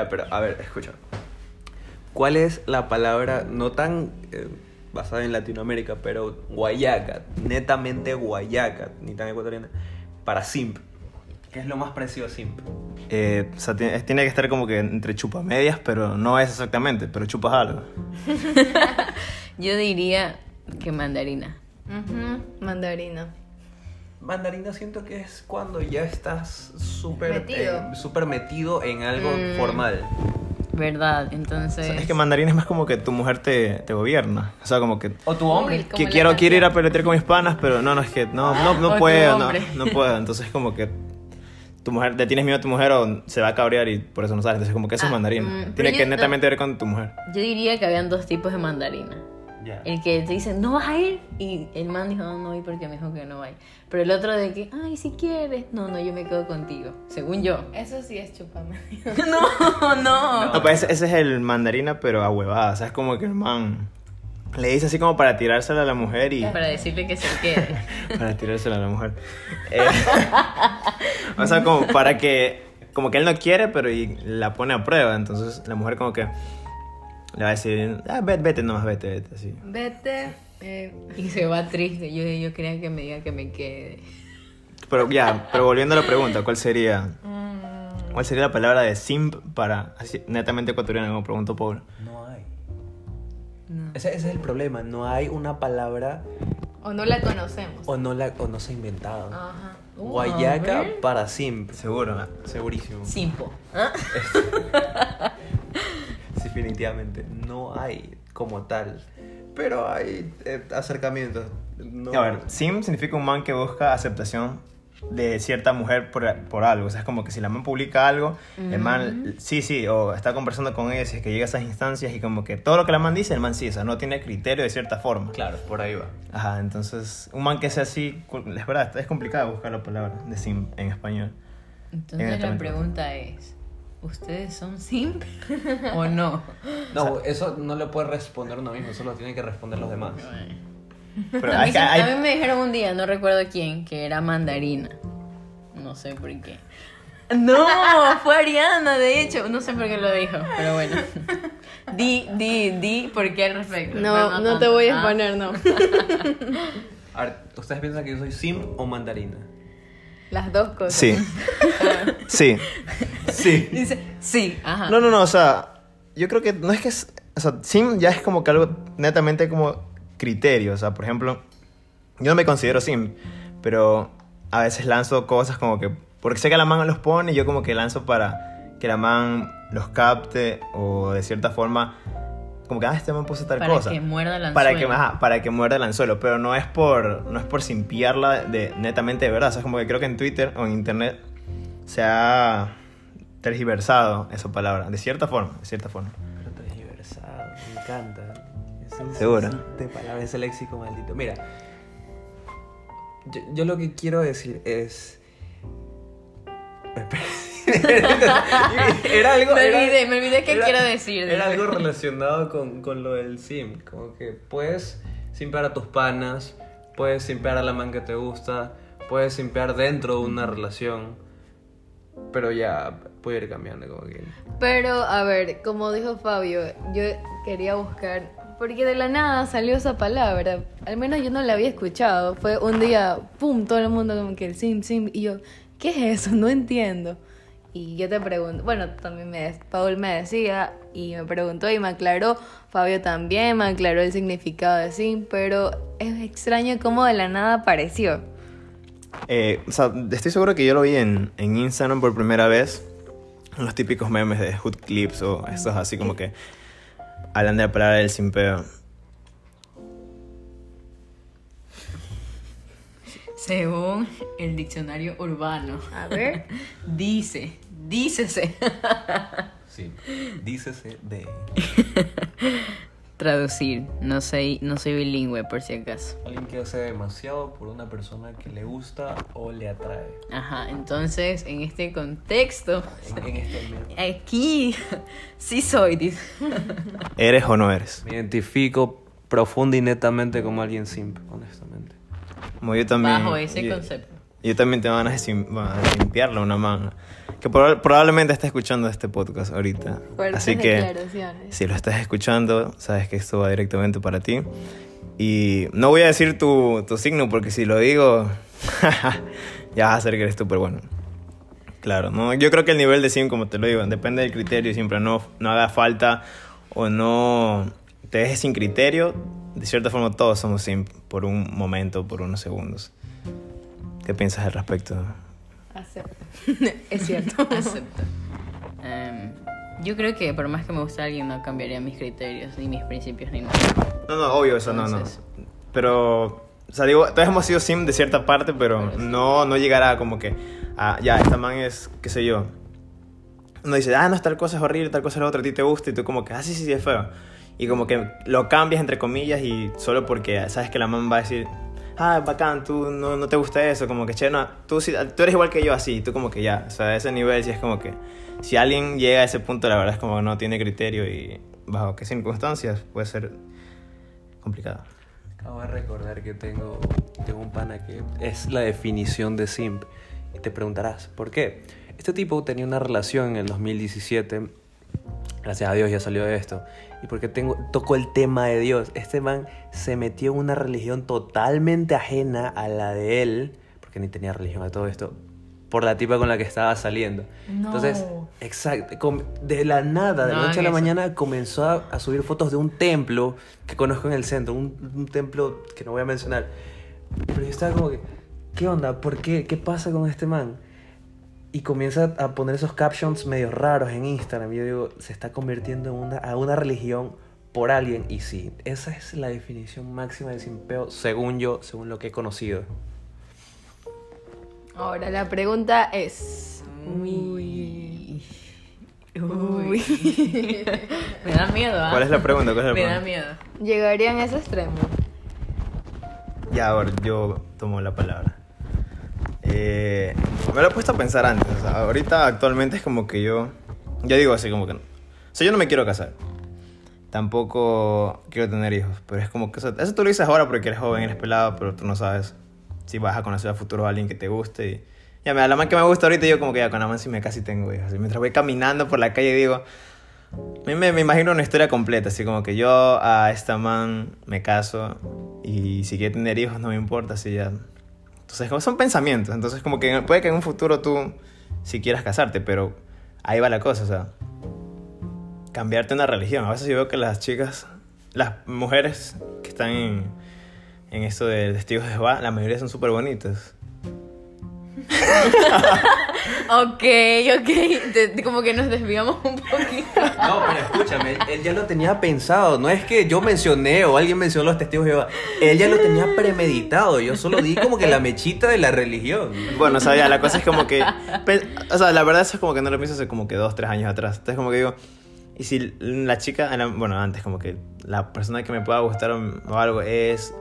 Ya, pero a ver, escucha. ¿Cuál es la palabra no tan eh, basada en Latinoamérica, pero guayaca, netamente guayaca, ni tan ecuatoriana, para simp? ¿Qué es lo más parecido a simp? Eh, o sea, tiene, tiene que estar como que entre chupamedias, pero no es exactamente, pero chupas algo. Yo diría que mandarina. Mandarina. Mandarina siento que es cuando ya estás súper Metido. eh, súper metido en algo Mm. formal. ¿Verdad? O Entonces. sea, es que mandarín es más como que tu mujer te, te gobierna. O sea, como que O tu hombre. Uy, que quiero, quiero ir a pelear con mis panas, pero no, no, es que no, no, O no puedo, no, no puedo. Entonces como que tu mujer, le tienes miedo a tu mujer o se va a cabrear y por eso no sales. Entonces como que eso es Ah, mandarín. mm, pero Tiene yo que no- netamente ver con tu mujer. Yo diría que habían dos tipos de mandarina. Ya. El que te dice, no vas a ir. Y el man dijo, no, no voy porque me dijo que no vaya. Pero el otro de que, ay, si quieres. No, no, yo me quedo contigo. Según yo. Eso sí es chupame. no, no. No, pues ese, ese es el mandarina, pero a huevada. O sea, es como que el man le dice así como para tirársela a la mujer y... Para decirle que se quede. para tirársela a la mujer. Eh, o sea, como para que... Como que él no quiere, pero y la pone a prueba. Entonces la mujer como que le va a decir, ah, vete, vete nomás, vete, vete, así. Vete. eh, Y se va triste. Yo, yo quería que me diga que me quede. Pero ya, pero volviendo a la pregunta, ¿cuál sería... mm, ¿Cuál sería la palabra de simp para así, netamente ecuatoriano, como preguntó Paul? No hay. No. Ese, ese es el problema. No hay una palabra o no la conocemos. o no, la, o no se ha inventado. Ajá. Uh, Guayaca para simp. Seguro. Segurísimo. Simpo. ¿Ah? Definitivamente. No hay como tal. Pero hay eh, acercamientos. No. A ver, sim significa un man que busca aceptación de cierta mujer por, por algo. O sea, es como que si la man publica algo, el man, sí, sí, o está conversando con ella, si es que llega a esas instancias y como que todo lo que la man dice, el man sí, o sea, no tiene criterio de cierta forma. Claro, por ahí va. Ajá, entonces, un man que sea así, es verdad, es complicado buscar la palabra de sim en español. Entonces la Exactamente. pregunta es, ¿ustedes son simp o no? No, eso no le puede responder uno mismo, eso lo tienen que responder los demás. Pero A mí, se- hay- a mí me dijeron un día, no recuerdo quién, que era mandarina. No sé por qué. No, fue Ariana, de hecho. No sé por qué lo dijo, pero bueno. Di, di, di, ¿por qué al respecto? No, Pero no te voy a Ah. exponer, no. A ver, ¿ustedes piensan que yo soy simp o mandarina? Las dos cosas. Sí. sí. Sí. Dice, sí, ajá. No, no, no, o sea, yo creo que no es que es, o sea, sim ya es como que algo netamente como criterio, o sea, por ejemplo, yo no me considero sim, pero a veces lanzo cosas como que, porque sé que la man los pone y yo como que lanzo para que la man los capte o de cierta forma, como que, ah, este man puso tal Para cosa. que muerda el Para que, anzuelo. ajá, para que muerda el anzuelo, pero no es por, no es por simpiarla de, netamente de verdad, o sea, es como que creo que en Twitter o en Internet se ha tergiversado esa palabra, de cierta forma, de cierta forma. Pero tergiversado, me encanta. Ese- ¿Seguro? De palabras, ese léxico maldito. Mira, yo, yo lo que quiero decir es. era algo. Me era- olvidé, me olvidé qué era- quiero decir. Era algo relacionado con, con lo del sim. Como que puedes simpear a tus panas, puedes simpear a la man que te gusta, puedes simpear dentro de una relación. Pero ya puede ir cambiando, como que. Pero, a ver, como dijo Fabio, yo quería buscar, porque de la nada salió esa palabra, al menos yo no la había escuchado, fue un día, pum, todo el mundo como que el sim, sim, y yo, ¿qué es eso? No entiendo. Y yo te pregunto, bueno, también me, Paul me decía y me preguntó y me aclaró, Fabio también me aclaró el significado de sim, pero es extraño cómo de la nada apareció. Eh, o sea, estoy seguro que yo lo vi en, en Instagram por primera vez. Los típicos memes de Hood Clips o estos así como que hablan de la palabra del simpeo. Según el diccionario urbano, A ver. dice, dícese. Sí. Dícese de. Traducir, no soy, no soy bilingüe por si acaso. Alguien que hace demasiado por una persona que le gusta o le atrae. Ajá, entonces en este contexto, En, en este ambiente. aquí sí soy. dice. ¿Eres o no eres? Me identifico profunda y netamente como alguien simp, honestamente. Como yo también. Bajo ese yo- concepto. yo también de, sim- bueno, de limpiarle una mano. Que proba- probablemente esté escuchando este podcast ahorita. Fuertes Así que si lo estás escuchando, sabes que esto va directamente para ti. Y no voy a decir tu, tu signo porque si lo digo, ya vas a hacer que eres súper bueno. Claro, ¿no? yo creo que el nivel de sim, como te lo digo, depende del criterio. Siempre no, no haga falta o no te dejes sin criterio. De cierta forma, todos somos sim por un momento, por unos segundos. ¿Qué piensas al respecto? Acepto. es cierto. Acepto. Em, yo creo que por más que me guste alguien, no cambiaría mis criterios, ni mis principios, ni nada. No, no, obvio, eso no, no. Pero, o sea, digo, todos hemos sido sim de cierta parte, pero no, no llegará como que, ah, ya, esta man es, qué sé yo. Uno dice, ah, no, tal cosa es horrible, tal cosa es la otra, a ti te gusta, y tú como que, ah, sí, sí, sí, es feo. Y como que lo cambias entre comillas y solo porque sabes que la man va a decir, ah, bacán, tú no, no te gusta eso, como que, che, no, tú, sí- tú eres igual que yo así, tú como que ya, o sea, a ese nivel sí es como que, si alguien llega a ese punto, la verdad es como que no tiene criterio y bajo qué circunstancias puede ser complicado. Acabo de recordar que tengo, tengo un pana que es la definición de simp. Y te preguntarás, ¿por qué? Este tipo tenía una relación en el 2017. Gracias a Dios ya salió de esto. Y porque tengo, tocó el tema de Dios. Este man se metió en una religión totalmente ajena a la de él. Porque ni tenía religión a todo esto. Por la tipa con la que estaba saliendo. Entonces, exacto. De la nada, de la No noche a la eso. mañana comenzó a, a subir fotos de un templo que conozco en el centro, un, un templo que no voy a mencionar. Pero yo estaba como que, ¿qué onda? ¿Por qué? ¿Qué pasa con este man? Y comienza a poner esos captions medio raros en Instagram. Yo digo, se está convirtiendo en una, a una religión por alguien. Y sí, esa es la definición máxima de simpeo, según yo, según lo que he conocido. Ahora la pregunta es. Uy. Uy. me da miedo, ¿ah? ¿Cuál es la pregunta? ¿Cuál es la Me da miedo. ¿Llegarían a ese extremo? Ya, ahora yo tomo la palabra. Eh, me lo he puesto a pensar antes. o sea, ahorita actualmente es como que yo. Yo digo así como que. O sea, yo no me quiero casar. Tampoco quiero tener hijos. Pero es como que. o sea, eso tú lo dices ahora porque eres joven, eres pelado, pero tú no sabes si vas a conocer a futuro a alguien que te guste. Y, ya, mira, la man que me gusta ahorita, yo como que ya con la man sí me casi tengo hijos. Y mientras voy caminando por la calle digo. A mí me, me imagino una historia completa, así como que yo a esta man me caso y si quiere tener hijos no me importa, así ya. Entonces, como son pensamientos, entonces como que puede que en un futuro tú si quieras casarte, pero ahí va la cosa, o sea, cambiarte una religión. A veces yo veo que las chicas, las mujeres que están en, en esto de testigos de Jehová, la mayoría son súper bonitas. Ok, ok. Como que nos desviamos un poquito. No, pero escúchame, él, él ya lo tenía pensado. No es que yo mencioné o alguien mencionó los testigos de Jehová. Él ya lo tenía premeditado. Yo solo di como que la mechita de la religión. Bueno, o sea, ya, la cosa es como que. O sea, la verdad eso es como que no lo pienso hace como que dos, tres años atrás. Entonces, como que digo. Y si la chica. Bueno, antes, como que la persona que me pueda gustar o, o algo es.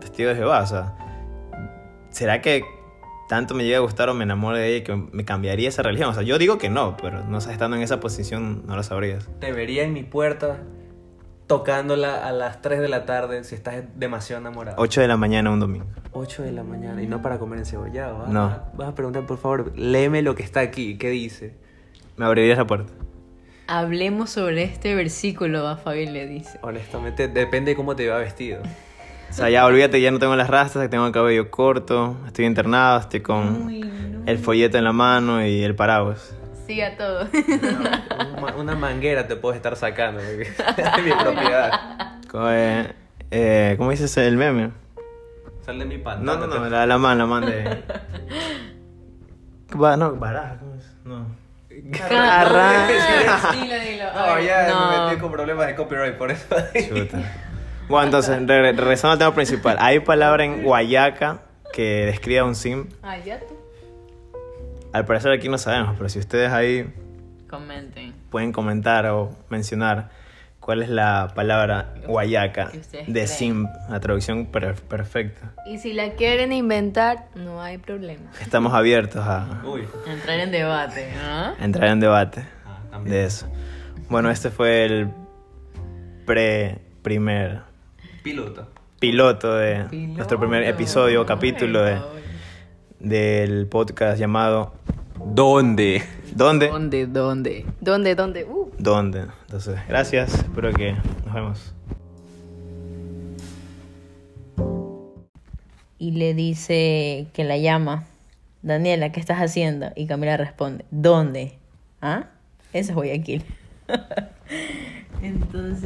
Testigo de Jehová, o sea. ¿Será que tanto me llega a gustar o me enamoro de ella que me cambiaría esa religión? O sea, yo digo que no, pero no sé, estando en esa posición no lo sabrías. Te vería en mi puerta tocándola a las 3 de la tarde si estás demasiado enamorado. 8 de la mañana un domingo. 8 de la mañana y no para comer encebollado. No. Vas a- Vas a preguntar, por favor, léeme lo que está aquí. ¿Qué dice? Me abrirías la puerta. Hablemos sobre este versículo, a Fabi le dice. Honestamente, depende de cómo te va vestido. O sea, ya olvídate, ya no tengo las rastas, tengo el cabello corto, estoy internado, estoy con el folleto en la mano y el paraguas. Sí, a todo. Una, una manguera te puedes estar sacando. porque es mi propiedad. Co- eh, eh, ¿Cómo dices el meme? Sal de mi No, pantalla. no, no, la, la man, la man de... Va, no, baraja, ¿cómo es? No. Arra- Dilo, dilo. No, ya No. me metí con problemas de copyright por eso. Chuta. Bueno, entonces, re- regresando al tema principal. Hay palabra en Guayaca que describe a un sim. Ah, ya tú. Al parecer aquí no sabemos, pero si ustedes ahí Comenten. pueden comentar o mencionar cuál es la palabra Guayaca de creen. sim, la traducción per- perfecta. Y si la quieren inventar, no hay problema. Estamos abiertos a Uy. Entrar en debate, ¿no? entrar en debate Ah, de eso. Bueno, este fue el pre-primer Piloto. piloto de Piloto. nuestro primer episodio capítulo de, Ay, del podcast llamado ¿Dónde? ¿Dónde? ¿Dónde? ¿Dónde? ¿Dónde? ¿Dónde? Uh. ¿Dónde? Entonces, gracias. Espero que nos vemos. Y le dice que la llama. Daniela, ¿qué estás haciendo? Y Camila responde, ¿dónde? ¿Ah? Ese es Guayaquil. Entonces...